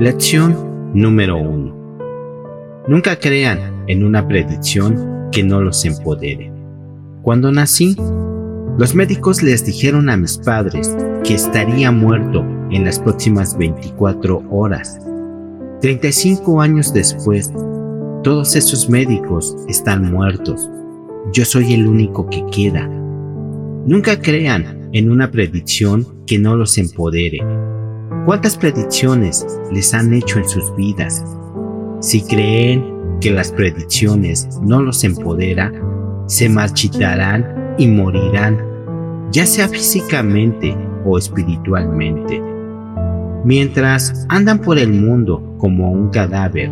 Lección número 1. Nunca crean en una predicción que no los empodere. Cuando nací, los médicos les dijeron a mis padres que estaría muerto en las próximas 24 horas. 35 años después, todos esos médicos están muertos. Yo soy el único que queda. Nunca crean en una predicción que no los empodere. ¿Cuántas predicciones les han hecho en sus vidas? Si creen que las predicciones no los empodera, se marchitarán y morirán, ya sea físicamente o espiritualmente. Mientras andan por el mundo como un cadáver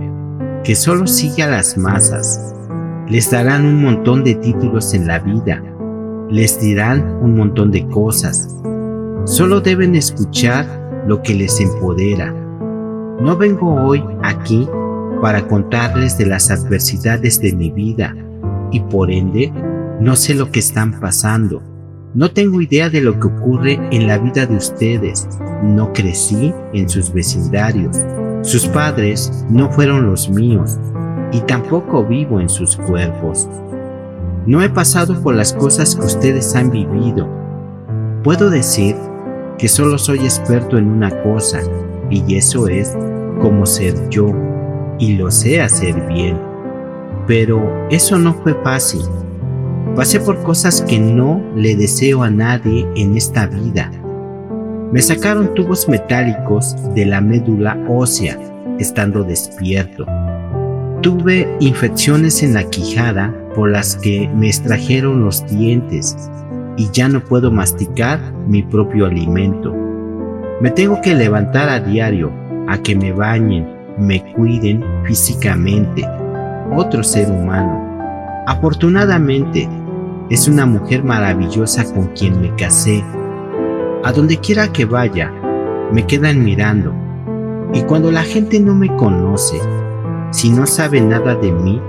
que solo sigue a las masas, les darán un montón de títulos en la vida, les dirán un montón de cosas. Solo deben escuchar lo que les empodera. No vengo hoy aquí para contarles de las adversidades de mi vida y por ende no sé lo que están pasando. No tengo idea de lo que ocurre en la vida de ustedes. No crecí en sus vecindarios. Sus padres no fueron los míos y tampoco vivo en sus cuerpos. No he pasado por las cosas que ustedes han vivido. Puedo decir que solo soy experto en una cosa, y eso es cómo ser yo, y lo sé hacer bien. Pero eso no fue fácil. Pasé por cosas que no le deseo a nadie en esta vida. Me sacaron tubos metálicos de la médula ósea estando despierto. Tuve infecciones en la quijada por las que me extrajeron los dientes y ya no puedo masticar mi propio alimento. Me tengo que levantar a diario a que me bañen, me cuiden físicamente. Otro ser humano. Afortunadamente, es una mujer maravillosa con quien me casé. A donde quiera que vaya, me quedan mirando. Y cuando la gente no me conoce, si no sabe nada de mí,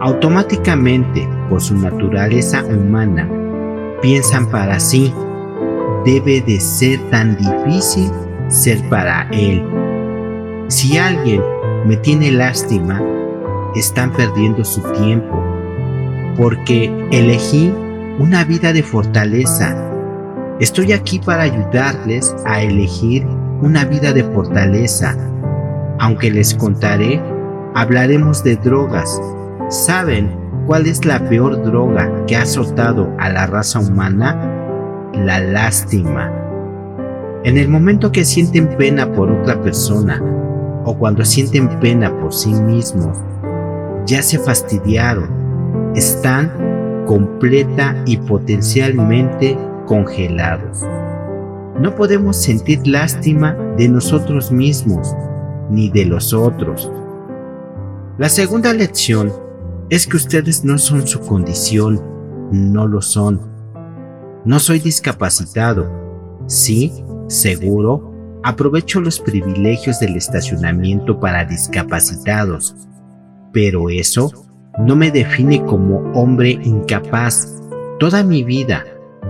automáticamente, por su naturaleza humana, piensan para sí, debe de ser tan difícil ser para él. Si alguien me tiene lástima, están perdiendo su tiempo, porque elegí una vida de fortaleza. Estoy aquí para ayudarles a elegir una vida de fortaleza. Aunque les contaré, hablaremos de drogas. ¿Saben ¿Cuál es la peor droga que ha azotado a la raza humana? La lástima. En el momento que sienten pena por otra persona o cuando sienten pena por sí mismos, ya se fastidiaron, están completa y potencialmente congelados. No podemos sentir lástima de nosotros mismos ni de los otros. La segunda lección es que ustedes no son su condición, no lo son. No soy discapacitado. Sí, seguro, aprovecho los privilegios del estacionamiento para discapacitados, pero eso no me define como hombre incapaz. Toda mi vida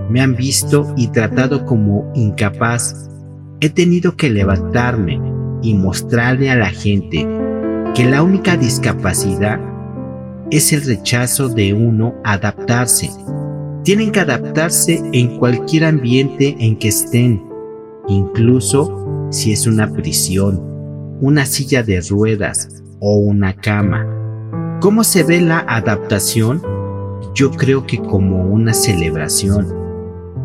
me han visto y tratado como incapaz. He tenido que levantarme y mostrarle a la gente que la única discapacidad es el rechazo de uno adaptarse. Tienen que adaptarse en cualquier ambiente en que estén, incluso si es una prisión, una silla de ruedas o una cama. ¿Cómo se ve la adaptación? Yo creo que como una celebración,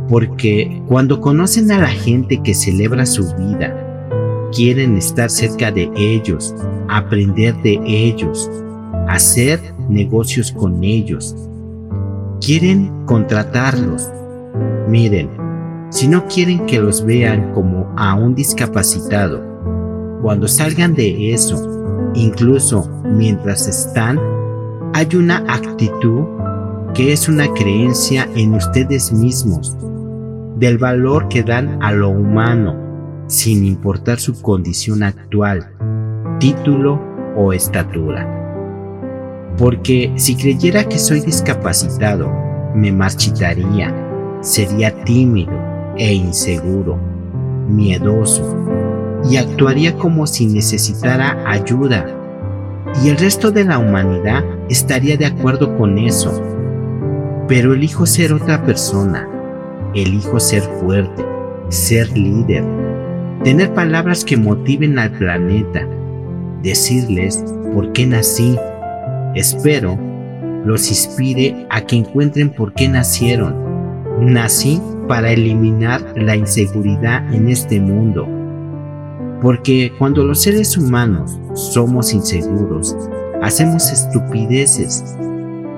porque cuando conocen a la gente que celebra su vida, quieren estar cerca de ellos, aprender de ellos, hacer negocios con ellos. Quieren contratarlos. Miren, si no quieren que los vean como a un discapacitado, cuando salgan de eso, incluso mientras están, hay una actitud que es una creencia en ustedes mismos, del valor que dan a lo humano, sin importar su condición actual, título o estatura porque si creyera que soy discapacitado, me marchitaría, sería tímido e inseguro, miedoso. y actuaría como si necesitara ayuda. Y el resto de la humanidad estaría de acuerdo con eso. Pero elijo ser otra persona. Elijo ser fuerte, ser líder, tener palabras que motiven al planeta, decirles por qué nací. Espero los inspire a que encuentren por qué nacieron. Nací para eliminar la inseguridad en este mundo. Porque cuando los seres humanos somos inseguros, hacemos estupideces.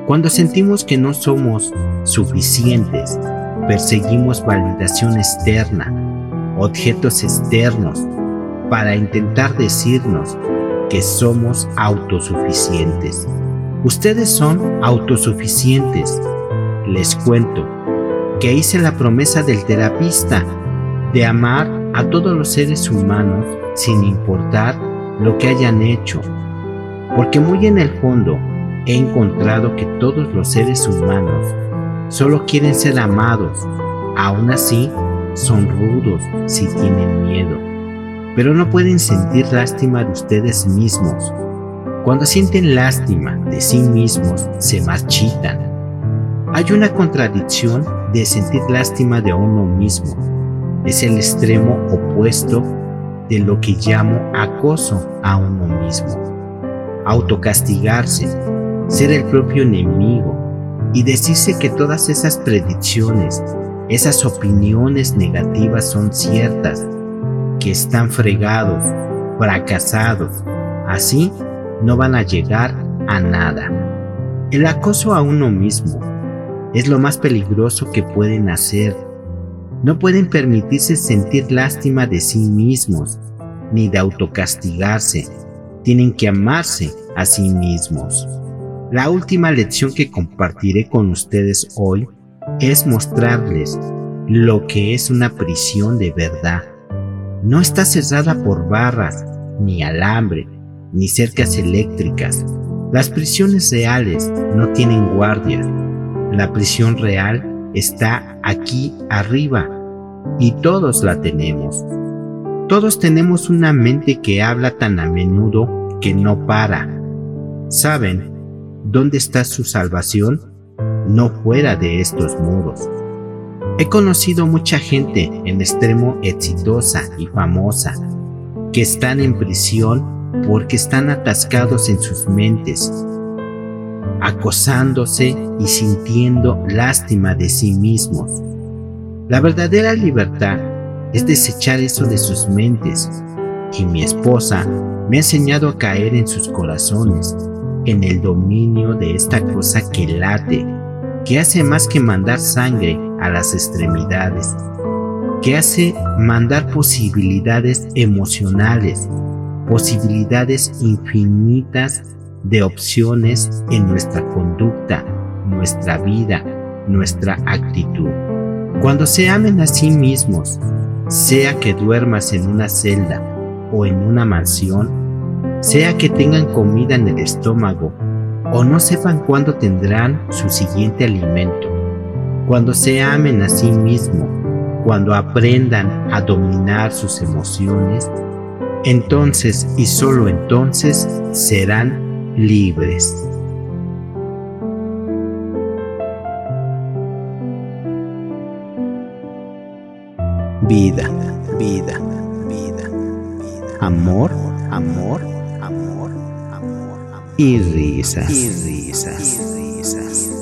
Cuando sentimos que no somos suficientes, perseguimos validación externa, objetos externos, para intentar decirnos que somos autosuficientes. Ustedes son autosuficientes. Les cuento que hice la promesa del terapista de amar a todos los seres humanos sin importar lo que hayan hecho, porque muy en el fondo he encontrado que todos los seres humanos solo quieren ser amados, aún así son rudos si tienen miedo, pero no pueden sentir lástima de ustedes mismos cuando sienten lástima de sí mismos, se marchitan. Hay una contradicción de sentir lástima de uno mismo. Es el extremo opuesto de lo que llamo acoso a uno mismo. Autocastigarse, ser el propio enemigo y decirse que todas esas predicciones, esas opiniones negativas son ciertas, que están fregados, fracasados. Así no van a llegar a nada. El acoso a uno mismo es lo más peligroso que pueden hacer. No pueden permitirse sentir lástima de sí mismos, ni de autocastigarse. Tienen que amarse a sí mismos. La última lección que compartiré con ustedes hoy es mostrarles lo que es una prisión de verdad. No está cerrada por barras, ni alambre, ni cercas eléctricas. Las prisiones reales no tienen guardias. La prisión real está aquí arriba y todos la tenemos. Todos tenemos una mente que habla tan a menudo que no para. ¿Saben dónde está su salvación? No fuera de estos muros. He conocido mucha gente en extremo exitosa y famosa que están en prisión porque están atascados en sus mentes, acosándose y sintiendo lástima de sí mismos. La verdadera libertad es desechar eso de sus mentes y mi esposa me ha enseñado a caer en sus corazones, en el dominio de esta cosa que late, que hace más que mandar sangre a las extremidades, que hace mandar posibilidades emocionales posibilidades infinitas de opciones en nuestra conducta, nuestra vida, nuestra actitud. Cuando se amen a sí mismos, sea que duermas en una celda o en una mansión, sea que tengan comida en el estómago o no sepan cuándo tendrán su siguiente alimento, cuando se amen a sí mismos, cuando aprendan a dominar sus emociones, entonces y solo entonces serán libres. Vida, vida, vida, vida. Amor, amor, amor, Y risas,